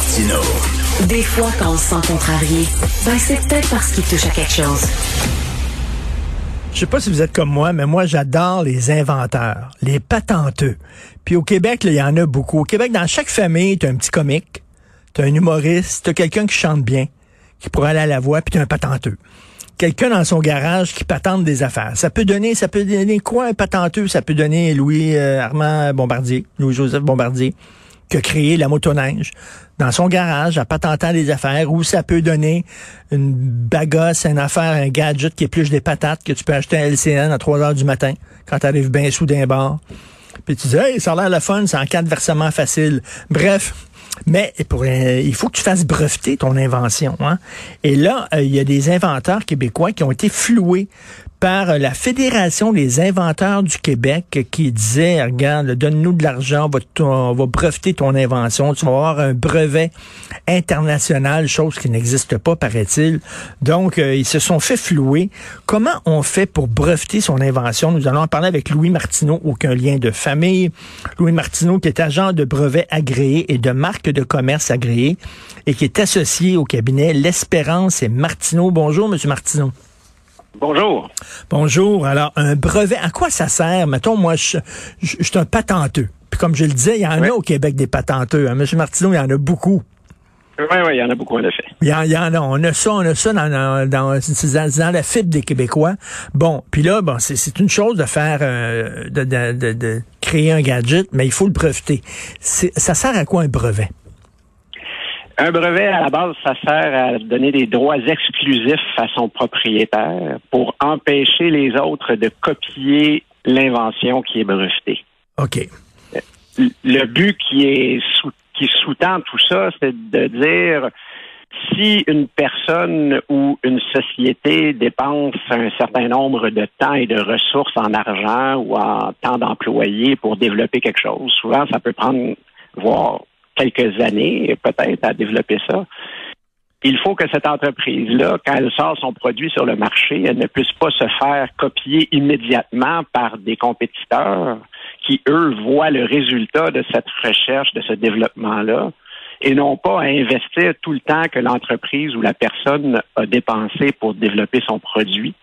Martino. Des fois, quand on se sent contrarié, ben c'est peut-être parce qu'il touche à quelque chose. Je sais pas si vous êtes comme moi, mais moi, j'adore les inventeurs, les patenteux. Puis au Québec, il y en a beaucoup. Au Québec, dans chaque famille, tu as un petit comique, tu as un humoriste, tu as quelqu'un qui chante bien, qui pourrait aller à la voix, puis tu as un patenteux quelqu'un dans son garage qui patente des affaires. Ça peut donner, ça peut donner quoi un patenteux? Ça peut donner Louis euh, Armand Bombardier, Louis-Joseph Bombardier, qui a créé la motoneige dans son garage à patentant des affaires, ou ça peut donner une bagasse, une affaire, un gadget qui épluche des patates que tu peux acheter à LCN à 3 heures du matin quand tu arrives bien sous d'un bar. Puis tu dis, hey, ça a l'air le fun, c'est en quatre versements facile. Bref, mais pour, il faut que tu fasses breveter ton invention. Hein? Et là, euh, il y a des inventeurs québécois qui ont été floués par la Fédération des inventeurs du Québec qui disait, regarde, donne-nous de l'argent, on va, breveter ton invention, tu vas avoir un brevet international, chose qui n'existe pas, paraît-il. Donc, euh, ils se sont fait flouer. Comment on fait pour breveter son invention? Nous allons en parler avec Louis Martineau, aucun lien de famille. Louis Martineau, qui est agent de brevet agréé et de marque de commerce agréé et qui est associé au cabinet L'Espérance et Martineau. Bonjour, Monsieur Martineau. Bonjour. Bonjour. Alors, un brevet, à quoi ça sert? Mettons, moi, je, suis un patenteux. Puis comme je le disais, il y en a au Québec des patenteux. Hein. Monsieur Martineau, il y en a beaucoup. Oui, oui, il y en a beaucoup, en effet. Il y, en, a. On a ça, on a ça dans, dans, dans, la fibre des Québécois. Bon, puis là, bon, c'est une chose de faire, euh, de, de, de, créer un gadget, mais il faut le breveter. Ça sert à quoi un brevet? Un brevet, à la base, ça sert à donner des droits exclusifs à son propriétaire pour empêcher les autres de copier l'invention qui est brevetée. OK. Le but qui est sous, qui sous-tend tout ça, c'est de dire si une personne ou une société dépense un certain nombre de temps et de ressources en argent ou en temps d'employés pour développer quelque chose, souvent ça peut prendre voire quelques années, peut-être, à développer ça. Il faut que cette entreprise-là, quand elle sort son produit sur le marché, elle ne puisse pas se faire copier immédiatement par des compétiteurs qui, eux, voient le résultat de cette recherche, de ce développement-là, et non pas à investir tout le temps que l'entreprise ou la personne a dépensé pour développer son produit.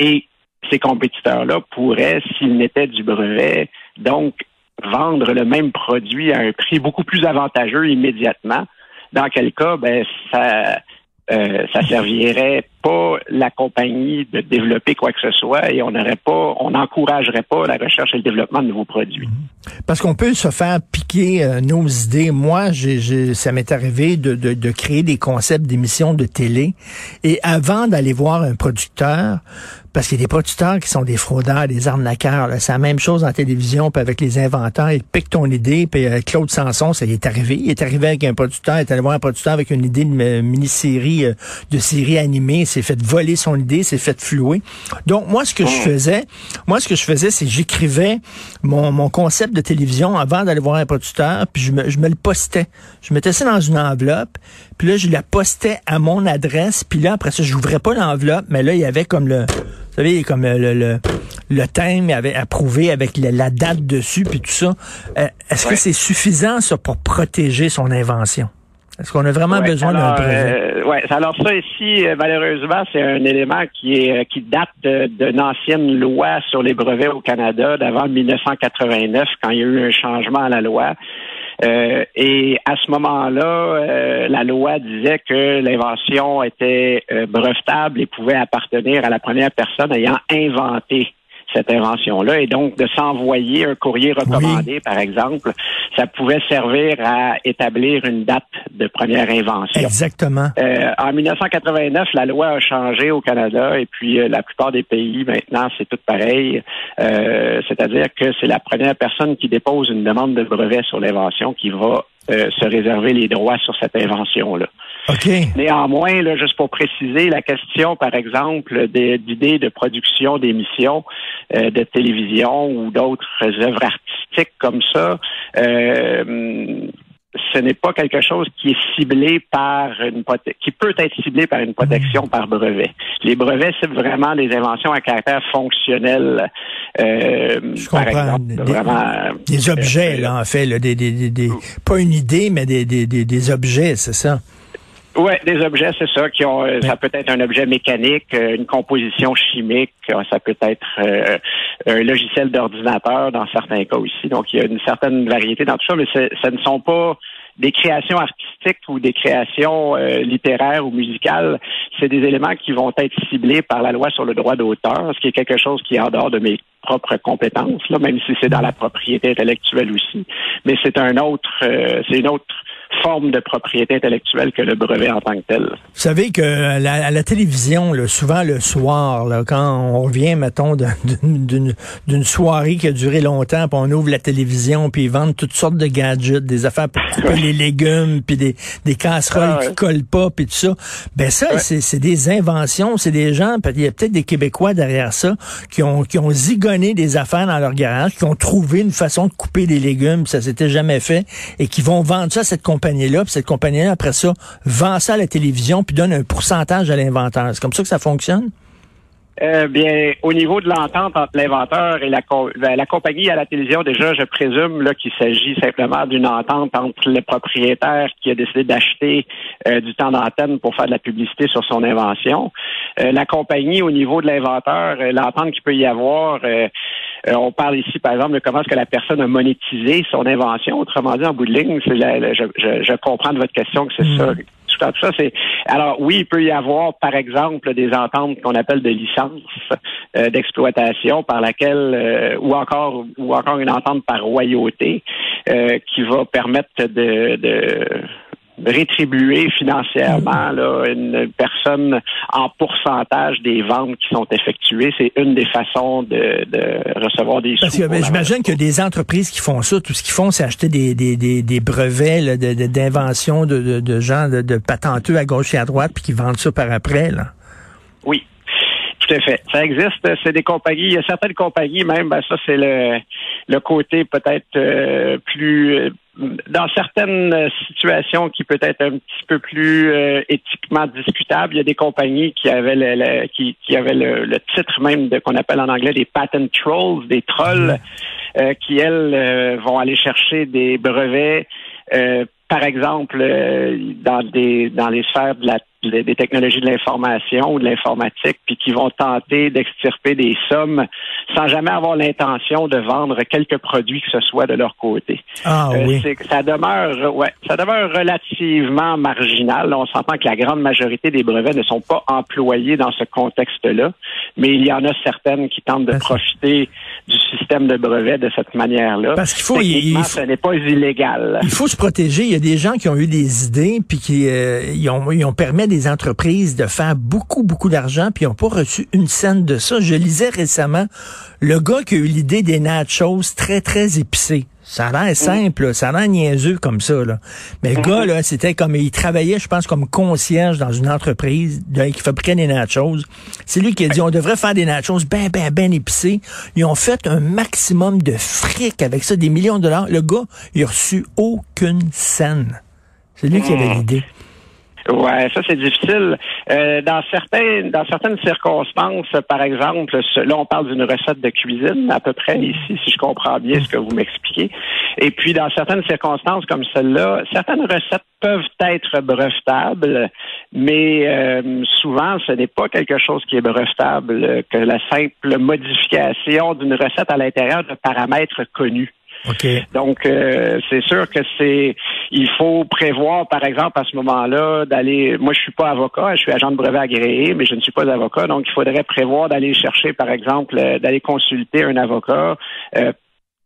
Et ces compétiteurs-là pourraient, s'ils n'étaient du brevet, donc vendre le même produit à un prix beaucoup plus avantageux immédiatement, dans quel cas, ben, ça, euh, ça servirait la compagnie de développer quoi que ce soit et on n'aurait pas, on n'encouragerait pas la recherche et le développement de nouveaux produits. Parce qu'on peut se faire piquer euh, nos idées. Moi, ça m'est arrivé de, de, créer des concepts d'émissions de télé et avant d'aller voir un producteur, parce qu'il y a des producteurs qui sont des fraudeurs, des arnaqueurs. C'est la même chose en télévision, puis avec les inventeurs. Ils piquent ton idée, puis euh, Claude Sanson, ça y est arrivé. Il est arrivé avec un producteur, il est allé voir un producteur avec une idée de mini-série, euh, de série animée, s'est fait voler son idée, s'est fait flouer. Donc, moi, ce que je faisais, moi, ce que je faisais, c'est j'écrivais mon, mon concept de télévision avant d'aller voir un producteur, puis je me, je me le postais. Je mettais ça dans une enveloppe, puis là, je la postais à mon adresse, puis là, après ça, je n'ouvrais pas l'enveloppe, mais là, il y avait comme le vous savez, comme le, le, le thème avait approuvé avec la, date dessus, puis tout ça. Euh, est-ce que c'est suffisant, ça, pour protéger son invention? Est-ce qu'on a vraiment besoin d'un brevet? Euh, oui, alors ça ici, malheureusement, c'est un élément qui est qui date d'une ancienne loi sur les brevets au Canada d'avant 1989, quand il y a eu un changement à la loi. Euh, et à ce moment-là, euh, la loi disait que l'invention était euh, brevetable et pouvait appartenir à la première personne ayant inventé cette invention-là. Et donc, de s'envoyer un courrier recommandé, par exemple, ça pouvait servir à établir une date de première invention. Exactement. Euh, en 1989, la loi a changé au Canada et puis euh, la plupart des pays, maintenant, c'est tout pareil. Euh, c'est-à-dire que c'est la première personne qui dépose une demande de brevet sur l'invention qui va se réserver les droits sur cette invention-là. Néanmoins, là, juste pour préciser, la question, par exemple, d'idées de production d'émissions euh, de télévision ou d'autres œuvres artistiques comme ça, euh, ce n'est pas quelque chose qui est ciblé par une qui peut être ciblé par une protection par brevet. Les brevets c'est vraiment des inventions à caractère fonctionnel. Euh, Je comprends. Par exemple, des, vraiment, des, objets, là, en fait, là, des, des, des, pas une idée, mais des, des, des objets, c'est ça? Oui, des objets, c'est ça, qui ont euh, ça peut être un objet mécanique, euh, une composition chimique, euh, ça peut être un logiciel d'ordinateur dans certains cas aussi. Donc il y a une certaine variété dans tout ça, mais ce ne sont pas des créations artistiques ou des créations littéraires ou musicales, c'est des éléments qui vont être ciblés par la loi sur le droit d'auteur, ce qui est quelque chose qui est en dehors de mes propres compétences, là, même si c'est dans la propriété intellectuelle aussi. Mais c'est un autre, c'est une autre forme de propriété intellectuelle que le brevet en tant que tel. Vous savez que à la, télévision, souvent le soir, quand on revient, mettons, d'une soirée qui a duré longtemps, puis on ouvre la télévision, puis ils vendent toutes sortes de gadgets, des affaires pour couper les légumes, puis des, des casseroles ah qui collent pas, puis tout ça. Ben ça, c'est des inventions, c'est des gens, il y a peut-être des Québécois derrière ça, qui ont, qui ont zigonné des affaires dans leur garage, qui ont trouvé une façon de couper des légumes, ça s'était jamais fait, et qui vont vendre ça à cette compagnie-là, puis cette compagnie-là, après ça, vend ça à la télévision, puis donne un pourcentage à l'inventeur. C'est comme ça que ça fonctionne? Euh, bien, au niveau de l'entente entre l'inventeur et la, ben, la compagnie à la télévision, déjà, je présume là qu'il s'agit simplement d'une entente entre le propriétaire qui a décidé d'acheter euh, du temps d'antenne pour faire de la publicité sur son invention. Euh, la compagnie, au niveau de l'inventeur, l'entente qu'il peut y avoir, on parle ici, par exemple, de comment est-ce que la personne a monétisé son invention. Autrement dit, en bout de ligne, c'est je, je, je, comprends de votre question que c'est mm. ça tout ça, c'est alors oui, il peut y avoir, par exemple, des ententes qu'on appelle de licence euh, d'exploitation par laquelle euh, ou encore ou encore une entente par royauté euh, qui va permettre de, de rétribuer financièrement là, une personne en pourcentage des ventes qui sont effectuées. C'est une des façons de, de recevoir des Parce que ben, j'imagine qu'il y a des entreprises qui font ça. Tout ce qu'ils font, c'est acheter des, des, des, des brevets d'invention de, de, de, gens de, de patenteux à gauche et à droite, puis qui vendent ça par après. Là. Oui, tout à fait. Ça existe. C'est des compagnies. Il y a certaines compagnies, même, ben ça, c'est le, le côté peut-être euh, plus dans certaines situations qui peut être un petit peu plus euh, éthiquement discutables, il y a des compagnies qui avaient le, qui, qui, avaient le, titre même de qu'on appelle en anglais des patent trolls, des trolls, qui elles vont aller chercher des brevets par exemple, dans des dans les sphères de la des technologies de l'information ou de l'informatique, puis qui vont tenter d'extirper des sommes sans jamais avoir l'intention de vendre quelques produits que ce soit de leur côté. Ah euh, oui. ça demeure, ouais, ça demeure relativement marginal. On s'entend que la grande majorité des brevets ne sont pas employés dans ce contexte-là, mais il y en a certaines qui tentent de profiter du système de brevets de cette manière-là. Parce qu'il faut, il, ce n'est pas illégal. Il faut se protéger. Il y a des gens qui ont eu des idées puis qui euh, ils ont, ils ont permis des entreprises de faire beaucoup, beaucoup d'argent, puis ils n'ont pas reçu une scène de ça. Je lisais récemment le gars qui a eu l'idée des nachos très, très épicés. Ça a l'air simple, ça a l'air niaiseux comme ça. Là. Mais le gars, là, c'était comme il travaillait, je pense, comme concierge dans une entreprise qui fabriquait des nachos. C'est lui qui a dit on devrait faire des nachos ben, ben, ben épicés. Ils ont fait un maximum de fric avec ça, des millions de dollars. Le gars, il a reçu aucune scène. C'est lui qui avait mmh. l'idée. Ouais, ça c'est difficile. Euh, dans certains, dans certaines circonstances, par exemple, là on parle d'une recette de cuisine à peu près ici, si je comprends bien ce que vous m'expliquez. Et puis dans certaines circonstances comme celle-là, certaines recettes peuvent être brevetables, mais euh, souvent ce n'est pas quelque chose qui est brevetable que la simple modification d'une recette à l'intérieur de paramètres connus. Donc, euh, c'est sûr que c'est, il faut prévoir, par exemple, à ce moment-là, d'aller. Moi, je suis pas avocat, je suis agent de brevet agréé, mais je ne suis pas avocat, donc il faudrait prévoir d'aller chercher, par exemple, euh, d'aller consulter un avocat euh,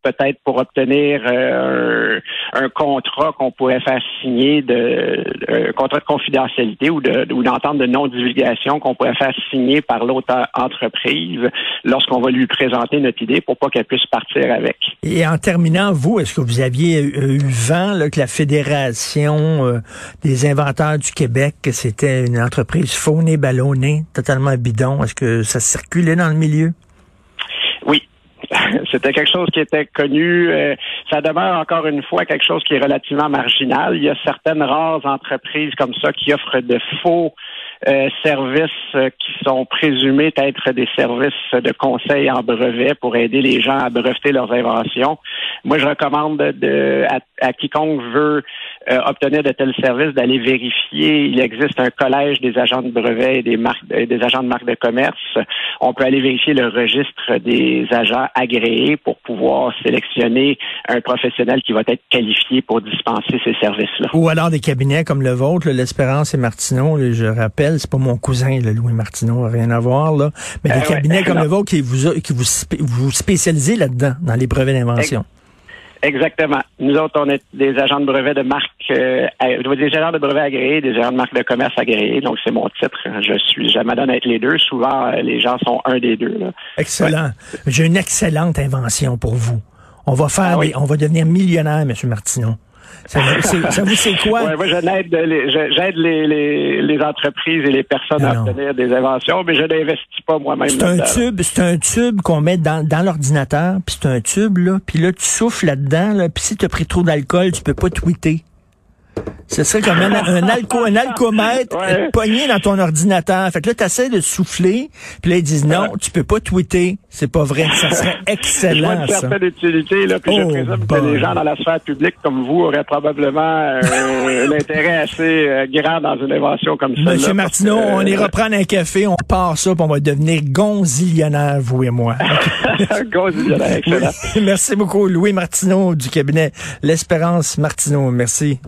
peut-être pour obtenir euh, un, contrat qu'on pourrait faire signer de un contrat de confidentialité ou de ou d'entente de non-divulgation qu'on pourrait faire signer par l'autre entreprise lorsqu'on va lui présenter notre idée pour pas qu'elle puisse partir avec. Et en terminant, vous, est-ce que vous aviez eu vent là, que la Fédération euh, des inventeurs du Québec, que c'était une entreprise faunée, ballonnée, totalement bidon? Est-ce que ça circulait dans le milieu? C'était quelque chose qui était connu. Euh, ça demeure encore une fois quelque chose qui est relativement marginal. Il y a certaines rares entreprises comme ça qui offrent de faux euh, services euh, qui sont présumés être des services de conseil en brevet pour aider les gens à breveter leurs inventions. Moi, je recommande de, à, quiconque veut euh, obtenir de tels services d'aller vérifier. Il existe un collège des agents de brevet et des marques, des agents de marque de commerce. On peut aller vérifier le registre des agents agréés pour pouvoir sélectionner un professionnel qui va être qualifié pour dispenser ces services-là. Ou alors des cabinets comme le vôtre, l'Espérance et Martineau, je rappelle c'est pas mon cousin, le Louis Martineau, rien à voir, là. Mais des euh, cabinets comme le vôtre qui vous, qui vous, vous spécialisez là-dedans, dans les brevets d'invention. Exactement. Nous autres, on est des agents de brevets de marque, euh, des agents de brevets agréés, des agents de marque de commerce agréés. Donc, c'est mon titre. Je suis jamais donné être les deux. Souvent, euh, les gens sont un des deux. Excellent. J'ai une excellente invention pour vous. On va faire, ah on va devenir millionnaire, M. Martineau. Ça, vous c'est quoi? Ouais, moi, j'aide les, les, les, entreprises et les personnes à obtenir des inventions, mais je n'investis pas moi-même. C'est un tube, c'est un tube qu'on met dans, dans l'ordinateur, puis c'est un tube, là, puis là, tu souffles là-dedans, là, puis si tu as pris trop d'alcool, tu peux pas tweeter. Ce serait comme un, un, alco, un alcomètre pogné dans ton ordinateur. Fait que là, tu essaies de souffler, puis là, ils disent non, tu peux pas tweeter. C'est pas vrai. Ça serait excellent. Je une certaine utilité, là, puis je oh, présume que les gens dans la sphère publique comme vous auraient probablement euh, un intérêt assez euh, grand dans une invention comme ça. Monsieur Martineau, on ira prendre un café, on part ça, puis on va devenir gonzillionnaire, vous et moi. gonzillionnaire, excellent. Merci beaucoup, Louis Martineau du cabinet L'Espérance Martineau. Merci.